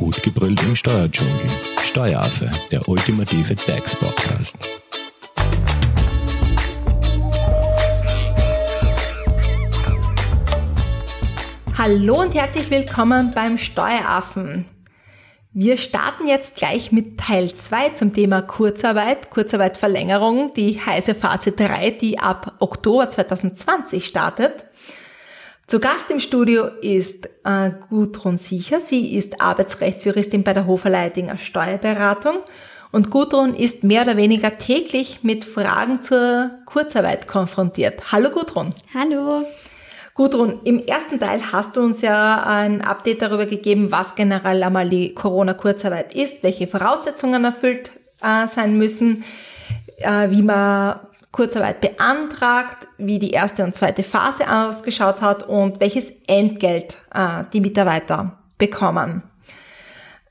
Gut gebrüllt im Steuerdschungel. Steueraffe, der ultimative DAX-Podcast. Hallo und herzlich willkommen beim Steueraffen. Wir starten jetzt gleich mit Teil 2 zum Thema Kurzarbeit, Kurzarbeitverlängerung, die heiße Phase 3, die ab Oktober 2020 startet. Zu Gast im Studio ist äh, Gudrun Sicher. Sie ist Arbeitsrechtsjuristin bei der Hofer Leidinger Steuerberatung und Gudrun ist mehr oder weniger täglich mit Fragen zur Kurzarbeit konfrontiert. Hallo Gudrun. Hallo. Gudrun, im ersten Teil hast du uns ja ein Update darüber gegeben, was generell einmal die Corona-Kurzarbeit ist, welche Voraussetzungen erfüllt äh, sein müssen, äh, wie man Kurzarbeit beantragt, wie die erste und zweite Phase ausgeschaut hat und welches Entgelt äh, die Mitarbeiter bekommen.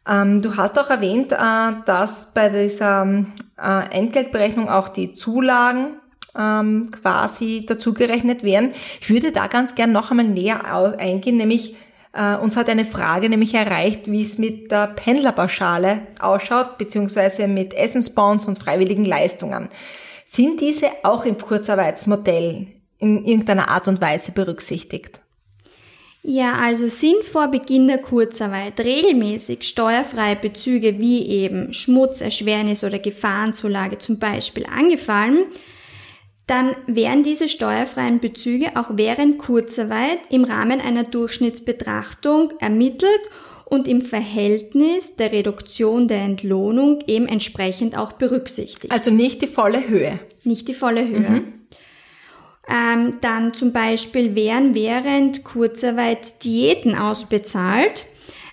Ähm, du hast auch erwähnt, äh, dass bei dieser äh, Entgeltberechnung auch die Zulagen ähm, quasi dazugerechnet werden. Ich würde da ganz gern noch einmal näher eingehen, nämlich äh, uns hat eine Frage nämlich erreicht, wie es mit der Pendlerpauschale ausschaut, beziehungsweise mit Essensbonds und freiwilligen Leistungen. Sind diese auch im Kurzarbeitsmodell in irgendeiner Art und Weise berücksichtigt? Ja, also sind vor Beginn der Kurzarbeit regelmäßig steuerfreie Bezüge wie eben Schmutzerschwernis oder Gefahrenzulage zum Beispiel angefallen, dann werden diese steuerfreien Bezüge auch während Kurzarbeit im Rahmen einer Durchschnittsbetrachtung ermittelt und im Verhältnis der Reduktion der Entlohnung eben entsprechend auch berücksichtigt. Also nicht die volle Höhe. Nicht die volle Höhe. Mhm. Ähm, dann zum Beispiel werden während Kurzarbeit Diäten ausbezahlt.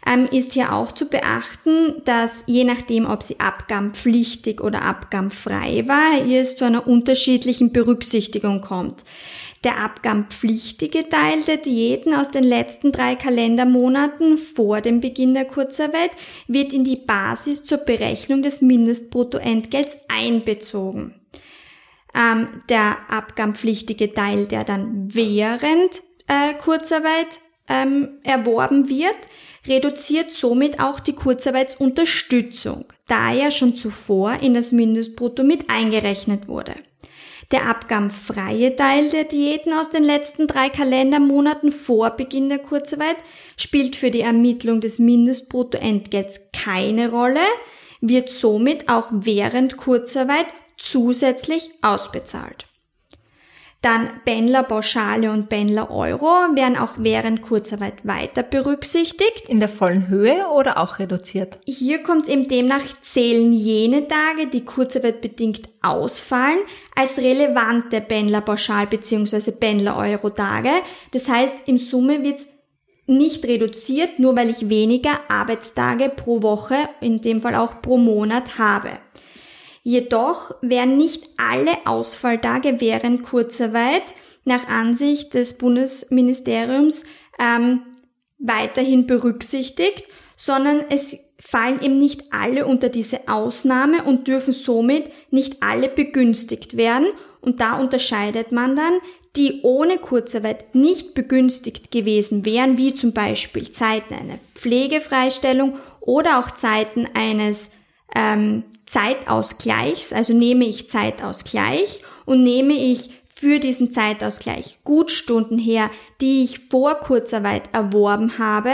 Ähm, ist hier auch zu beachten, dass je nachdem, ob sie abgabenpflichtig oder abgabenfrei war, es zu einer unterschiedlichen Berücksichtigung kommt. Der abgabenpflichtige Teil der Diäten aus den letzten drei Kalendermonaten vor dem Beginn der Kurzarbeit wird in die Basis zur Berechnung des Mindestbruttoentgelts einbezogen. Ähm, der abgabenpflichtige Teil, der dann während äh, Kurzarbeit ähm, erworben wird, reduziert somit auch die Kurzarbeitsunterstützung, da er schon zuvor in das Mindestbrutto mit eingerechnet wurde. Der abgabenfreie Teil der Diäten aus den letzten drei Kalendermonaten vor Beginn der Kurzarbeit spielt für die Ermittlung des Mindestbruttoentgelts keine Rolle, wird somit auch während Kurzarbeit zusätzlich ausbezahlt. Dann Pendlerpauschale und Pendler-Euro werden auch während Kurzarbeit weiter berücksichtigt. In der vollen Höhe oder auch reduziert? Hier kommt es eben demnach, zählen jene Tage, die Kurzarbeit bedingt ausfallen, als relevante Pendlerpauschal- bzw. Pendler-Euro-Tage. Das heißt, im Summe wird es nicht reduziert, nur weil ich weniger Arbeitstage pro Woche, in dem Fall auch pro Monat habe. Jedoch werden nicht alle Ausfalltage während Kurzarbeit nach Ansicht des Bundesministeriums ähm, weiterhin berücksichtigt, sondern es fallen eben nicht alle unter diese Ausnahme und dürfen somit nicht alle begünstigt werden. Und da unterscheidet man dann, die ohne Kurzarbeit nicht begünstigt gewesen wären, wie zum Beispiel Zeiten einer Pflegefreistellung oder auch Zeiten eines ähm, Zeitausgleichs, also nehme ich Zeitausgleich und nehme ich für diesen Zeitausgleich Gutstunden her, die ich vor Kurzarbeit erworben habe,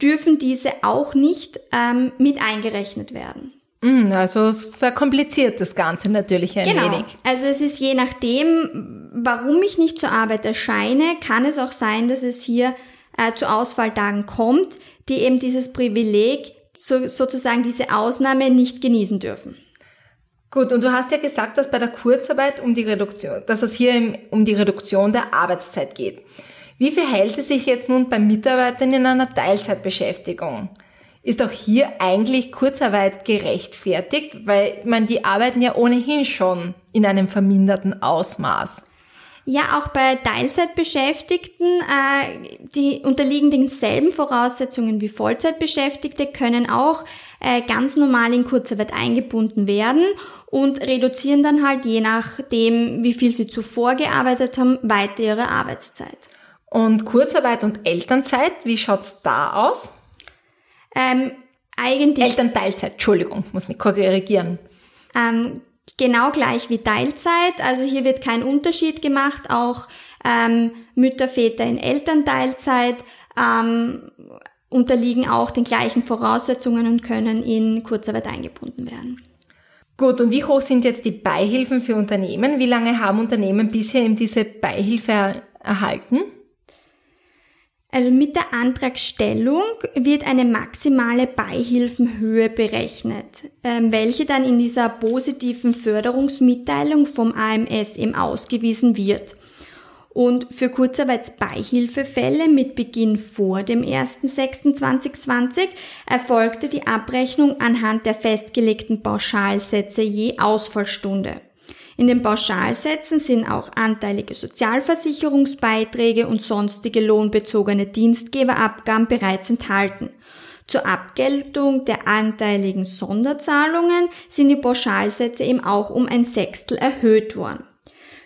dürfen diese auch nicht ähm, mit eingerechnet werden. Mm, also es verkompliziert das Ganze natürlich ein genau. wenig. Also es ist je nachdem, warum ich nicht zur Arbeit erscheine, kann es auch sein, dass es hier äh, zu Ausfalltagen kommt, die eben dieses Privileg so, sozusagen diese Ausnahme nicht genießen dürfen. Gut, und du hast ja gesagt, dass bei der Kurzarbeit um die Reduktion, dass es hier um die Reduktion der Arbeitszeit geht. Wie verhält es sich jetzt nun bei Mitarbeitern in einer Teilzeitbeschäftigung? Ist auch hier eigentlich Kurzarbeit gerechtfertigt, weil man die arbeiten ja ohnehin schon in einem verminderten Ausmaß. Ja, auch bei Teilzeitbeschäftigten, äh, die unterliegen denselben Voraussetzungen wie Vollzeitbeschäftigte, können auch äh, ganz normal in Kurzarbeit eingebunden werden und reduzieren dann halt je nachdem, wie viel sie zuvor gearbeitet haben, weiter ihre Arbeitszeit. Und Kurzarbeit und Elternzeit, wie schaut's da aus? Ähm, eigentlich. Elternteilzeit, Entschuldigung, muss mich korrigieren. Ähm, genau gleich wie Teilzeit. Also hier wird kein Unterschied gemacht. Auch ähm, Mütter, Väter in Elternteilzeit ähm, unterliegen auch den gleichen Voraussetzungen und können in Kurzarbeit eingebunden werden. Gut, und wie hoch sind jetzt die Beihilfen für Unternehmen? Wie lange haben Unternehmen bisher eben diese Beihilfe erhalten? Also mit der Antragstellung wird eine maximale Beihilfenhöhe berechnet, ähm, welche dann in dieser positiven Förderungsmitteilung vom AMS eben ausgewiesen wird. Und für Kurzarbeitsbeihilfefälle mit Beginn vor dem 1.6.2020 erfolgte die Abrechnung anhand der festgelegten Pauschalsätze je Ausfallstunde. In den Pauschalsätzen sind auch anteilige Sozialversicherungsbeiträge und sonstige lohnbezogene Dienstgeberabgaben bereits enthalten. Zur Abgeltung der anteiligen Sonderzahlungen sind die Pauschalsätze eben auch um ein Sechstel erhöht worden.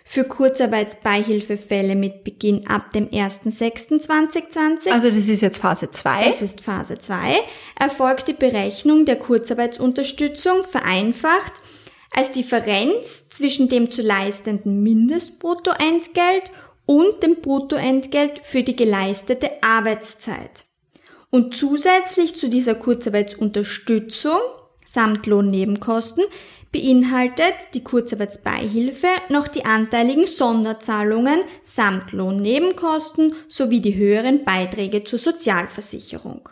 Für Kurzarbeitsbeihilfefälle mit Beginn ab dem 1.6.2020, Also das ist jetzt Phase 2. das ist Phase 2, erfolgt die Berechnung der Kurzarbeitsunterstützung vereinfacht als Differenz zwischen dem zu leistenden Mindestbruttoentgelt und dem Bruttoentgelt für die geleistete Arbeitszeit. Und zusätzlich zu dieser Kurzarbeitsunterstützung samt Lohnnebenkosten beinhaltet die Kurzarbeitsbeihilfe noch die anteiligen Sonderzahlungen samt Lohnnebenkosten sowie die höheren Beiträge zur Sozialversicherung.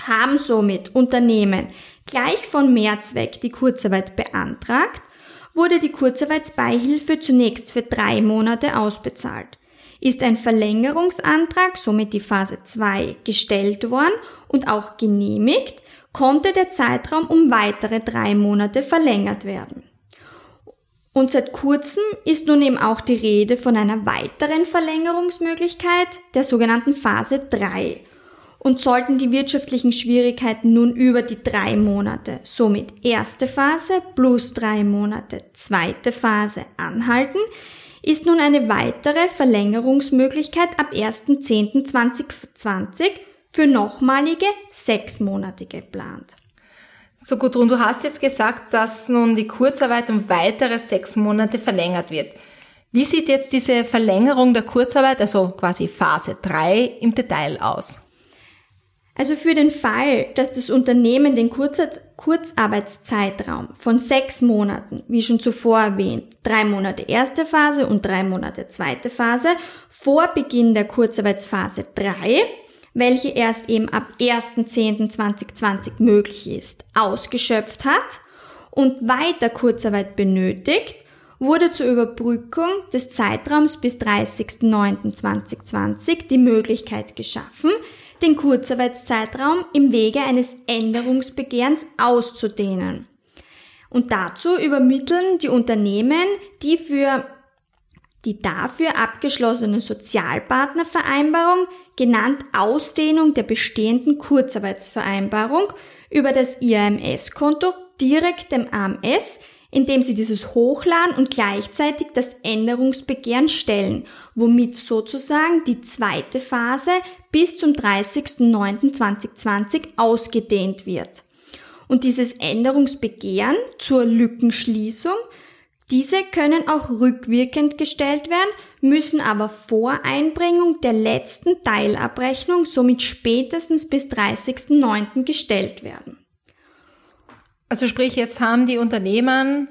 Haben somit Unternehmen gleich von Mehrzweck die Kurzarbeit beantragt, wurde die Kurzarbeitsbeihilfe zunächst für drei Monate ausbezahlt. Ist ein Verlängerungsantrag, somit die Phase 2, gestellt worden und auch genehmigt, konnte der Zeitraum um weitere drei Monate verlängert werden. Und seit kurzem ist nun eben auch die Rede von einer weiteren Verlängerungsmöglichkeit, der sogenannten Phase 3. Und sollten die wirtschaftlichen Schwierigkeiten nun über die drei Monate, somit erste Phase plus drei Monate, zweite Phase anhalten, ist nun eine weitere Verlängerungsmöglichkeit ab 1.10.2020 für nochmalige sechs Monate geplant. So Gudrun, du hast jetzt gesagt, dass nun die Kurzarbeit um weitere sechs Monate verlängert wird. Wie sieht jetzt diese Verlängerung der Kurzarbeit, also quasi Phase 3, im Detail aus? Also für den Fall, dass das Unternehmen den Kurzarbeitszeitraum von sechs Monaten, wie schon zuvor erwähnt, drei Monate erste Phase und drei Monate zweite Phase, vor Beginn der Kurzarbeitsphase 3, welche erst eben ab 1.10.2020 möglich ist, ausgeschöpft hat und weiter Kurzarbeit benötigt, wurde zur Überbrückung des Zeitraums bis 30.09.2020 die Möglichkeit geschaffen, den Kurzarbeitszeitraum im Wege eines Änderungsbegehrens auszudehnen. Und dazu übermitteln die Unternehmen die für die dafür abgeschlossene Sozialpartnervereinbarung, genannt Ausdehnung der bestehenden Kurzarbeitsvereinbarung, über das IAMS-Konto direkt dem AMS indem sie dieses hochladen und gleichzeitig das Änderungsbegehren stellen, womit sozusagen die zweite Phase bis zum 30.09.2020 ausgedehnt wird. Und dieses Änderungsbegehren zur Lückenschließung, diese können auch rückwirkend gestellt werden, müssen aber vor Einbringung der letzten Teilabrechnung, somit spätestens bis 30.09. gestellt werden. Also sprich, jetzt haben die Unternehmen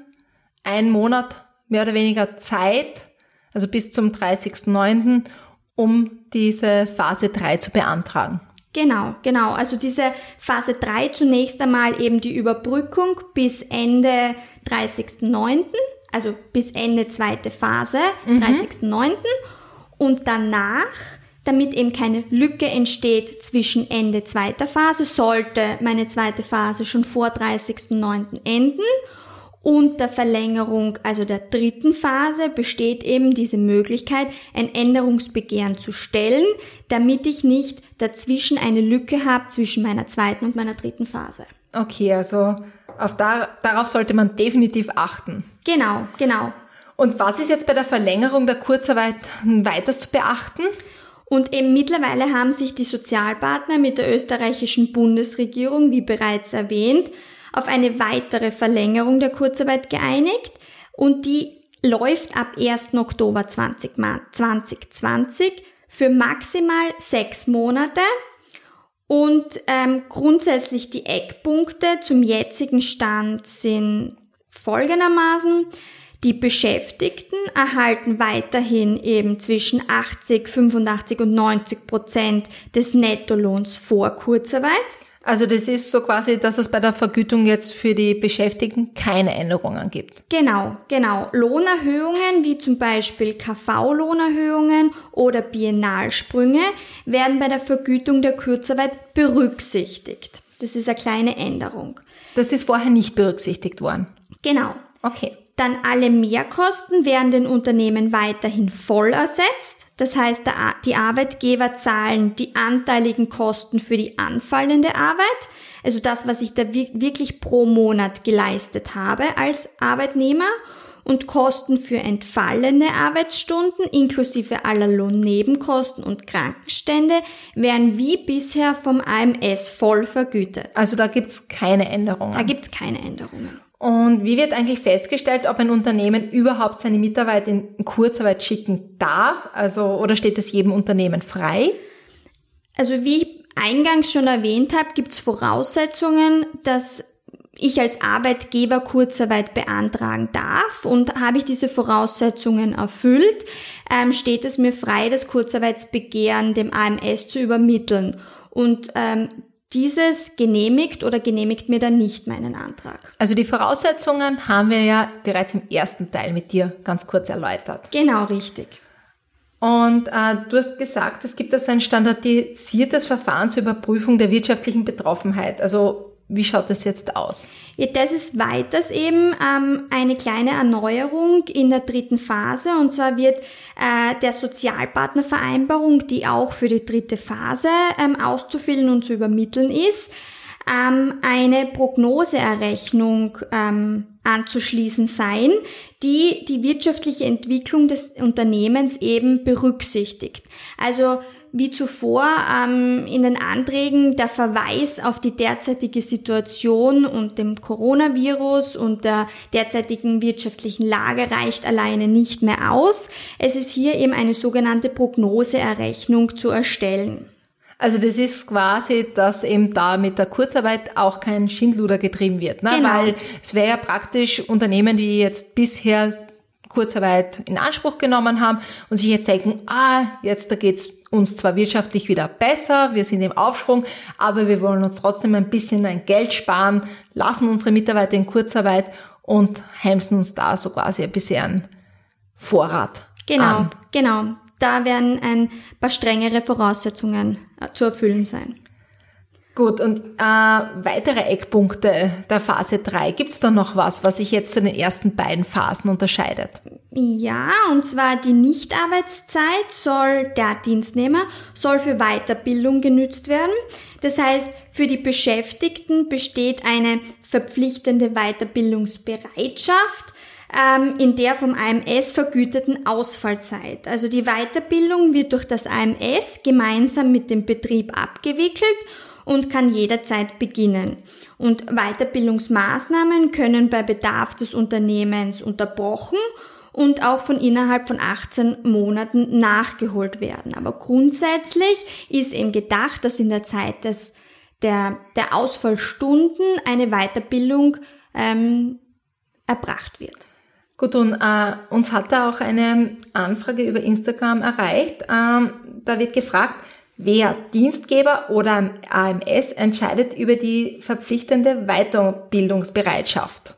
einen Monat mehr oder weniger Zeit, also bis zum 30.09., um diese Phase 3 zu beantragen. Genau, genau. Also diese Phase 3 zunächst einmal eben die Überbrückung bis Ende 30.09., also bis Ende zweite Phase, mhm. 30.09. Und danach damit eben keine Lücke entsteht zwischen Ende zweiter Phase, sollte meine zweite Phase schon vor 30.09. enden. Und der Verlängerung, also der dritten Phase, besteht eben diese Möglichkeit, ein Änderungsbegehren zu stellen, damit ich nicht dazwischen eine Lücke habe zwischen meiner zweiten und meiner dritten Phase. Okay, also auf da, darauf sollte man definitiv achten. Genau, genau. Und was ist jetzt bei der Verlängerung der Kurzarbeit weiters zu beachten? Und eben mittlerweile haben sich die Sozialpartner mit der österreichischen Bundesregierung, wie bereits erwähnt, auf eine weitere Verlängerung der Kurzarbeit geeinigt und die läuft ab 1. Oktober 2020 für maximal sechs Monate und ähm, grundsätzlich die Eckpunkte zum jetzigen Stand sind folgendermaßen. Die Beschäftigten erhalten weiterhin eben zwischen 80, 85 und 90 Prozent des Nettolohns vor Kurzarbeit. Also das ist so quasi, dass es bei der Vergütung jetzt für die Beschäftigten keine Änderungen gibt. Genau, genau. Lohnerhöhungen wie zum Beispiel KV-Lohnerhöhungen oder Biennalsprünge werden bei der Vergütung der Kurzarbeit berücksichtigt. Das ist eine kleine Änderung. Das ist vorher nicht berücksichtigt worden. Genau. Okay. Dann alle Mehrkosten werden den Unternehmen weiterhin voll ersetzt. Das heißt, die Arbeitgeber zahlen die anteiligen Kosten für die anfallende Arbeit, also das, was ich da wirklich pro Monat geleistet habe als Arbeitnehmer und Kosten für entfallene Arbeitsstunden inklusive aller Lohnnebenkosten und Krankenstände werden wie bisher vom AMS voll vergütet. Also da gibt's keine Änderungen. Da gibt's keine Änderungen. Und wie wird eigentlich festgestellt, ob ein Unternehmen überhaupt seine Mitarbeiter in Kurzarbeit schicken darf? Also, oder steht es jedem Unternehmen frei? Also, wie ich eingangs schon erwähnt habe, gibt es Voraussetzungen, dass ich als Arbeitgeber Kurzarbeit beantragen darf und habe ich diese Voraussetzungen erfüllt, ähm, steht es mir frei, das Kurzarbeitsbegehren dem AMS zu übermitteln. Und ähm, dieses genehmigt oder genehmigt mir dann nicht meinen Antrag. Also die Voraussetzungen haben wir ja bereits im ersten Teil mit dir ganz kurz erläutert. Genau, richtig. Und äh, du hast gesagt, es gibt also ein standardisiertes Verfahren zur Überprüfung der wirtschaftlichen Betroffenheit. Also wie schaut das jetzt aus? Ja, das ist weiters eben ähm, eine kleine Erneuerung in der dritten Phase. Und zwar wird äh, der Sozialpartnervereinbarung, die auch für die dritte Phase ähm, auszufüllen und zu übermitteln ist, ähm, eine Prognoseerrechnung ähm, anzuschließen sein, die die wirtschaftliche Entwicklung des Unternehmens eben berücksichtigt. Also wie zuvor ähm, in den Anträgen der Verweis auf die derzeitige Situation und dem Coronavirus und der derzeitigen wirtschaftlichen Lage reicht alleine nicht mehr aus. Es ist hier eben eine sogenannte Prognoseerrechnung zu erstellen. Also das ist quasi, dass eben da mit der Kurzarbeit auch kein Schindluder getrieben wird. Ne? Genau. Weil es wäre ja praktisch Unternehmen, die jetzt bisher Kurzarbeit in Anspruch genommen haben und sich jetzt denken, ah, jetzt da geht's uns zwar wirtschaftlich wieder besser, wir sind im Aufschwung, aber wir wollen uns trotzdem ein bisschen ein Geld sparen, lassen unsere Mitarbeiter in Kurzarbeit und heimsen uns da so quasi ein bisschen einen Vorrat. Genau, an. genau. Da werden ein paar strengere Voraussetzungen äh, zu erfüllen sein. Gut, und äh, weitere Eckpunkte der Phase 3. Gibt es da noch was, was sich jetzt zu den ersten beiden Phasen unterscheidet? Ja, und zwar die Nichtarbeitszeit soll der Dienstnehmer soll für Weiterbildung genützt werden. Das heißt, für die Beschäftigten besteht eine verpflichtende Weiterbildungsbereitschaft ähm, in der vom AMS vergüteten Ausfallzeit. Also die Weiterbildung wird durch das AMS gemeinsam mit dem Betrieb abgewickelt und kann jederzeit beginnen. Und Weiterbildungsmaßnahmen können bei Bedarf des Unternehmens unterbrochen und auch von innerhalb von 18 Monaten nachgeholt werden. Aber grundsätzlich ist eben gedacht, dass in der Zeit des, der, der Ausfallstunden eine Weiterbildung ähm, erbracht wird. Gut, und äh, uns hat da auch eine Anfrage über Instagram erreicht. Ähm, da wird gefragt, Wer Dienstgeber oder AMS entscheidet über die verpflichtende Weiterbildungsbereitschaft?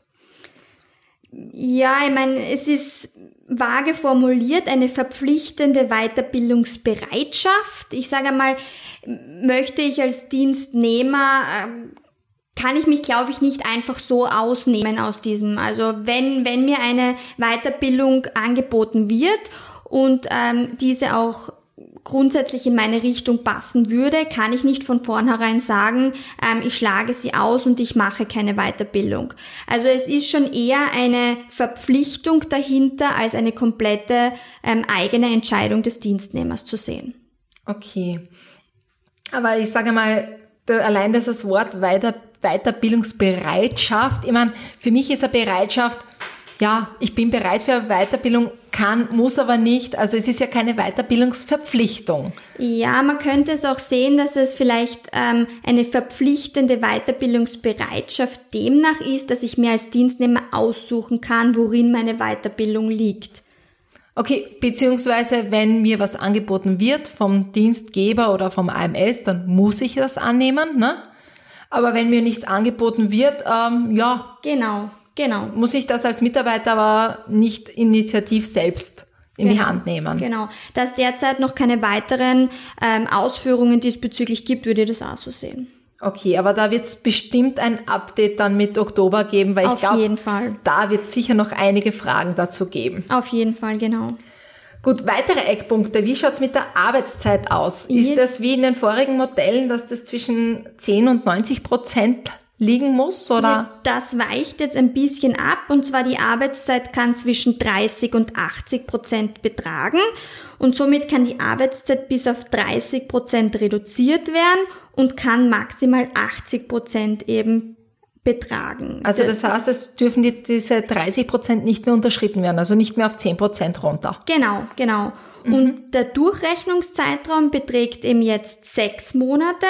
Ja, ich meine, es ist vage formuliert eine verpflichtende Weiterbildungsbereitschaft. Ich sage einmal, möchte ich als Dienstnehmer ähm, kann ich mich, glaube ich, nicht einfach so ausnehmen aus diesem. Also wenn, wenn mir eine Weiterbildung angeboten wird und ähm, diese auch grundsätzlich in meine Richtung passen würde, kann ich nicht von vornherein sagen, ähm, ich schlage sie aus und ich mache keine Weiterbildung. Also es ist schon eher eine Verpflichtung dahinter, als eine komplette ähm, eigene Entscheidung des Dienstnehmers zu sehen. Okay. Aber ich sage mal, allein das Wort Weiter, Weiterbildungsbereitschaft, ich meine, für mich ist eine Bereitschaft, ja, ich bin bereit für Weiterbildung, kann, muss aber nicht. Also es ist ja keine Weiterbildungsverpflichtung. Ja, man könnte es auch sehen, dass es vielleicht ähm, eine verpflichtende Weiterbildungsbereitschaft demnach ist, dass ich mir als Dienstnehmer aussuchen kann, worin meine Weiterbildung liegt. Okay, beziehungsweise wenn mir was angeboten wird vom Dienstgeber oder vom AMS, dann muss ich das annehmen, ne? Aber wenn mir nichts angeboten wird, ähm, ja. Genau, genau. Muss ich das als Mitarbeiter aber nicht initiativ selbst in genau, die Hand nehmen. Genau. Da es derzeit noch keine weiteren ähm, Ausführungen diesbezüglich gibt, würde ich das auch so sehen. Okay, aber da wird es bestimmt ein Update dann mit Oktober geben, weil Auf ich glaube, da wird sicher noch einige Fragen dazu geben. Auf jeden Fall, genau. Gut, weitere Eckpunkte. Wie schaut's mit der Arbeitszeit aus? Ist das wie in den vorigen Modellen, dass das zwischen 10 und 90 Prozent liegen muss? Oder? Das weicht jetzt ein bisschen ab und zwar die Arbeitszeit kann zwischen 30 und 80 Prozent betragen und somit kann die Arbeitszeit bis auf 30 Prozent reduziert werden und kann maximal 80 Prozent eben betragen. Also das heißt, es dürfen die, diese 30 Prozent nicht mehr unterschritten werden, also nicht mehr auf 10 Prozent runter. Genau, genau. Und der Durchrechnungszeitraum beträgt eben jetzt sechs Monate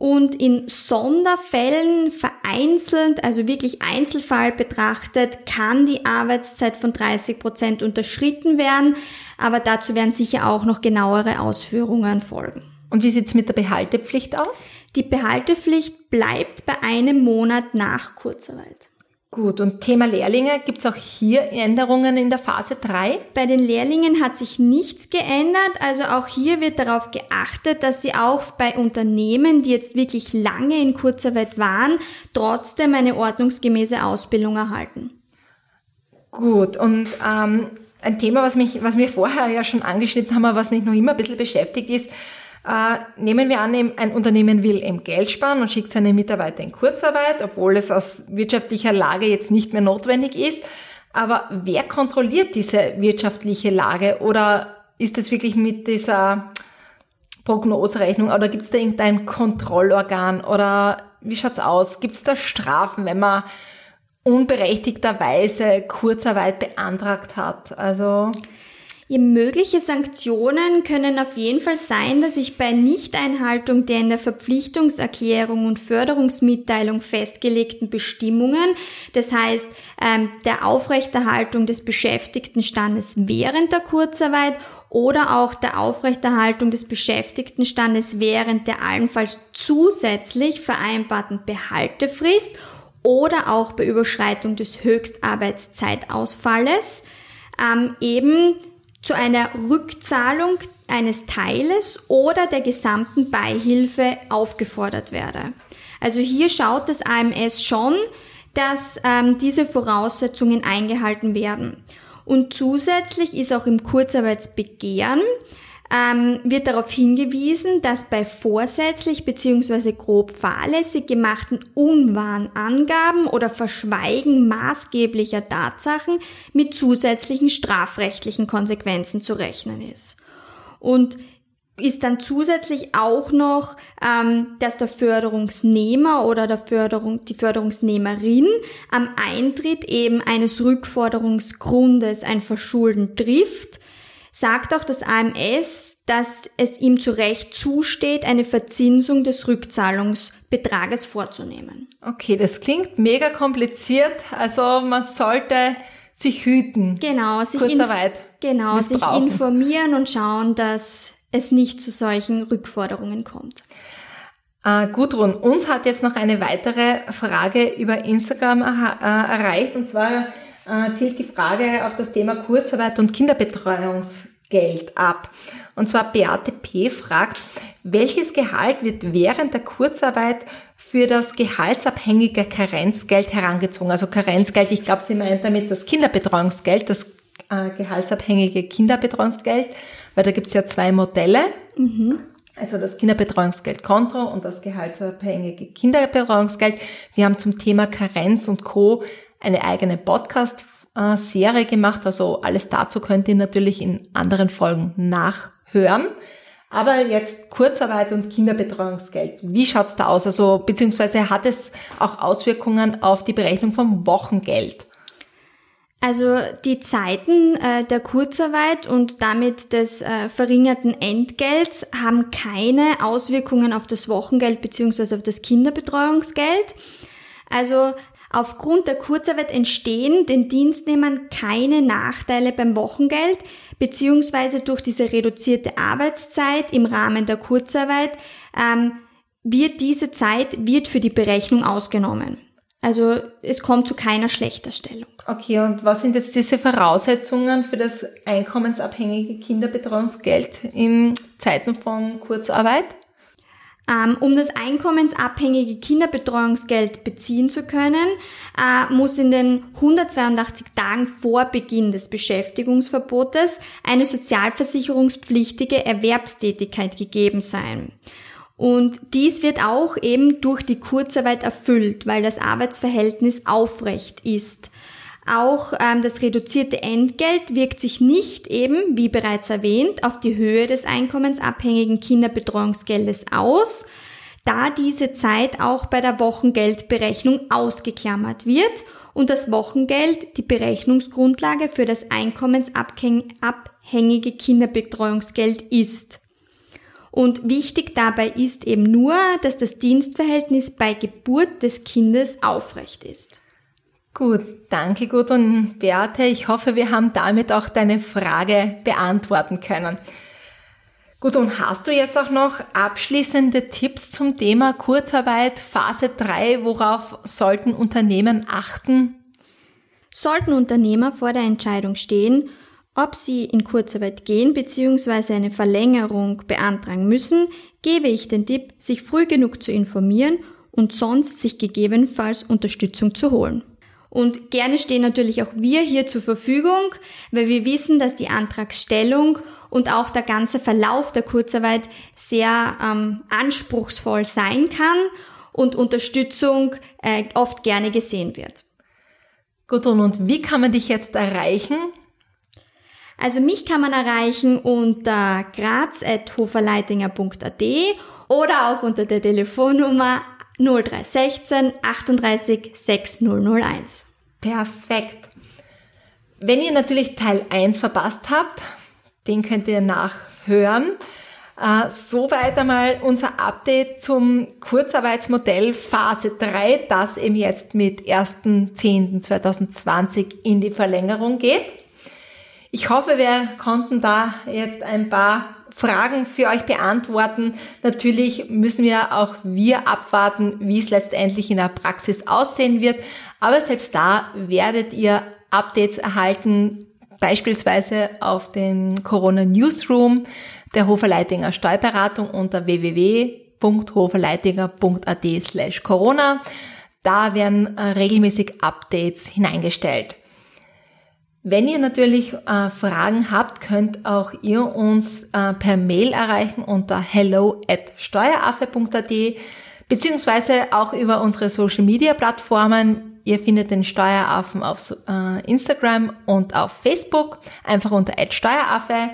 und in Sonderfällen vereinzelt, also wirklich Einzelfall betrachtet, kann die Arbeitszeit von 30 Prozent unterschritten werden, aber dazu werden sicher auch noch genauere Ausführungen folgen. Und wie sieht's mit der Behaltepflicht aus? Die Behaltepflicht bleibt bei einem Monat nach Kurzarbeit. Gut, und Thema Lehrlinge, gibt's auch hier Änderungen in der Phase 3? Bei den Lehrlingen hat sich nichts geändert, also auch hier wird darauf geachtet, dass sie auch bei Unternehmen, die jetzt wirklich lange in Kurzarbeit waren, trotzdem eine ordnungsgemäße Ausbildung erhalten. Gut, und ähm, ein Thema, was mich, was wir vorher ja schon angeschnitten haben, aber was mich noch immer ein bisschen beschäftigt ist, nehmen wir an, ein Unternehmen will eben Geld sparen und schickt seine Mitarbeiter in Kurzarbeit, obwohl es aus wirtschaftlicher Lage jetzt nicht mehr notwendig ist. Aber wer kontrolliert diese wirtschaftliche Lage oder ist es wirklich mit dieser Prognoserechnung oder gibt es da irgendein Kontrollorgan oder wie schaut's aus? Gibt es da Strafen, wenn man unberechtigterweise Kurzarbeit beantragt hat? Also Ja, mögliche Sanktionen können auf jeden Fall sein, dass ich bei Nichteinhaltung der in der Verpflichtungserklärung und Förderungsmitteilung festgelegten Bestimmungen, das heißt ähm, der Aufrechterhaltung des Beschäftigtenstandes während der Kurzarbeit oder auch der Aufrechterhaltung des Beschäftigtenstandes während der allenfalls zusätzlich vereinbarten Behaltefrist oder auch bei Überschreitung des Höchstarbeitszeitausfalles ähm, eben zu einer Rückzahlung eines Teiles oder der gesamten Beihilfe aufgefordert werde. Also hier schaut das AMS schon, dass ähm, diese Voraussetzungen eingehalten werden. Und zusätzlich ist auch im Kurzarbeitsbegehren ähm, wird darauf hingewiesen, dass bei vorsätzlich bzw. grob fahrlässig gemachten unwahren Angaben oder Verschweigen maßgeblicher Tatsachen mit zusätzlichen strafrechtlichen Konsequenzen zu rechnen ist. Und ist dann zusätzlich auch noch, ähm, dass der Förderungsnehmer oder der Förderung, die Förderungsnehmerin am Eintritt eben eines Rückforderungsgrundes ein Verschulden trifft, sagt auch das AMS, dass es ihm zu Recht zusteht, eine Verzinsung des Rückzahlungsbetrages vorzunehmen. Okay, das klingt mega kompliziert. Also man sollte sich hüten. Genau, sich, Kurzarbeit genau, sich informieren und schauen, dass es nicht zu solchen Rückforderungen kommt. Äh, Gudrun, uns hat jetzt noch eine weitere Frage über Instagram äh, erreicht und zwar äh, zielt die Frage auf das Thema Kurzarbeit und Kinderbetreuungsgeld ab. Und zwar Beate P. fragt, welches Gehalt wird während der Kurzarbeit für das gehaltsabhängige Karenzgeld herangezogen? Also Karenzgeld, ich glaube, sie meint damit das Kinderbetreuungsgeld, das äh, gehaltsabhängige Kinderbetreuungsgeld, weil da gibt's ja zwei Modelle. Also das Kinderbetreuungsgeldkonto und das gehaltsabhängige Kinderbetreuungsgeld. Wir haben zum Thema Karenz und Co. eine eigene Podcast-Serie gemacht. Also alles dazu könnt ihr natürlich in anderen Folgen nachhören. Aber jetzt Kurzarbeit und Kinderbetreuungsgeld. Wie schaut's da aus? Also beziehungsweise hat es auch Auswirkungen auf die Berechnung vom Wochengeld? Also die Zeiten äh, der Kurzarbeit und damit des äh, verringerten Entgelts haben keine Auswirkungen auf das Wochengeld beziehungsweise auf das Kinderbetreuungsgeld. Also aufgrund der Kurzarbeit entstehen den Dienstnehmern keine Nachteile beim Wochengeld beziehungsweise durch diese reduzierte Arbeitszeit im Rahmen der Kurzarbeit ähm, wird diese Zeit wird für die Berechnung ausgenommen. Also es kommt zu keiner Schlechterstellung. Okay, und was sind jetzt diese Voraussetzungen für das einkommensabhängige Kinderbetreuungsgeld in Zeiten von Kurzarbeit? Ähm, um das einkommensabhängige Kinderbetreuungsgeld beziehen zu können, äh, muss in den 182 Tagen vor Beginn des Beschäftigungsverbotes eine sozialversicherungspflichtige Erwerbstätigkeit gegeben sein. Und dies wird auch eben durch die Kurzarbeit erfüllt, weil das Arbeitsverhältnis aufrecht ist. Auch ähm, das reduzierte Entgelt wirkt sich nicht eben, wie bereits erwähnt, auf die Höhe des einkommensabhängigen Kinderbetreuungsgeldes aus, da diese Zeit auch bei der Wochengeldberechnung ausgeklammert wird und das Wochengeld die Berechnungsgrundlage für das einkommensabhängige Kinderbetreuungsgeld ist. Und wichtig dabei ist eben nur, dass das Dienstverhältnis bei Geburt des Kindes aufrecht ist. Gut, danke Gudrun Beate. Ich hoffe, wir haben damit auch deine Frage beantworten können. Gut, und hast du jetzt auch noch abschließende Tipps zum Thema Kurzarbeit Phase 3? Worauf sollten Unternehmen achten? Sollten Unternehmer vor der Entscheidung stehen, ob sie in Kurzarbeit gehen bzw. eine Verlängerung beantragen müssen, gebe ich den Tipp, sich früh genug zu informieren und sonst sich gegebenenfalls Unterstützung zu holen. Und gerne stehen natürlich auch wir hier zur Verfügung, weil wir wissen, dass die Antragstellung und auch der ganze Verlauf der Kurzarbeit sehr ähm, anspruchsvoll sein kann und Unterstützung äh, oft gerne gesehen wird. Gut, und wie kann man dich jetzt erreichen? Also mich kann man erreichen unter graz.hoferleitinger.at oder auch unter der Telefonnummer 0316 38 6001. Perfekt. Wenn ihr natürlich Teil 1 verpasst habt, den könnt ihr nachhören. Äh, soweit einmal unser Update zum Kurzarbeitsmodell Phase 3, das eben jetzt mit 1.10.2020 in die Verlängerung geht. Ich hoffe, wir konnten da jetzt ein paar Fragen für euch beantworten. Natürlich müssen wir auch wir abwarten, wie es letztendlich in der Praxis aussehen wird. Aber selbst da werdet ihr Updates erhalten, beispielsweise auf den Corona Newsroom der Hoferleitinger Steuerberatung unter www.hoferleitinger.at slash Corona. Da werden äh, regelmäßig Updates hineingestellt. Wenn ihr natürlich äh, Fragen habt, könnt auch ihr uns äh, per Mail erreichen unter hello at steueraffe.at beziehungsweise auch über unsere Social Media Plattformen. Ihr findet den Steueraffen auf äh, Instagram und auf Facebook, einfach unter @steueraffe.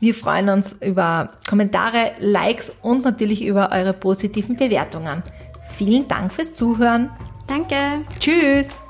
Wir freuen uns über Kommentare, Likes und natürlich über eure positiven Bewertungen. Vielen Dank fürs Zuhören. Danke. Tschüss.